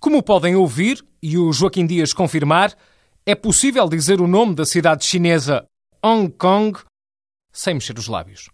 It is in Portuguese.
Como podem ouvir, e o Joaquim Dias confirmar, é possível dizer o nome da cidade chinesa Hong Kong sem mexer os lábios.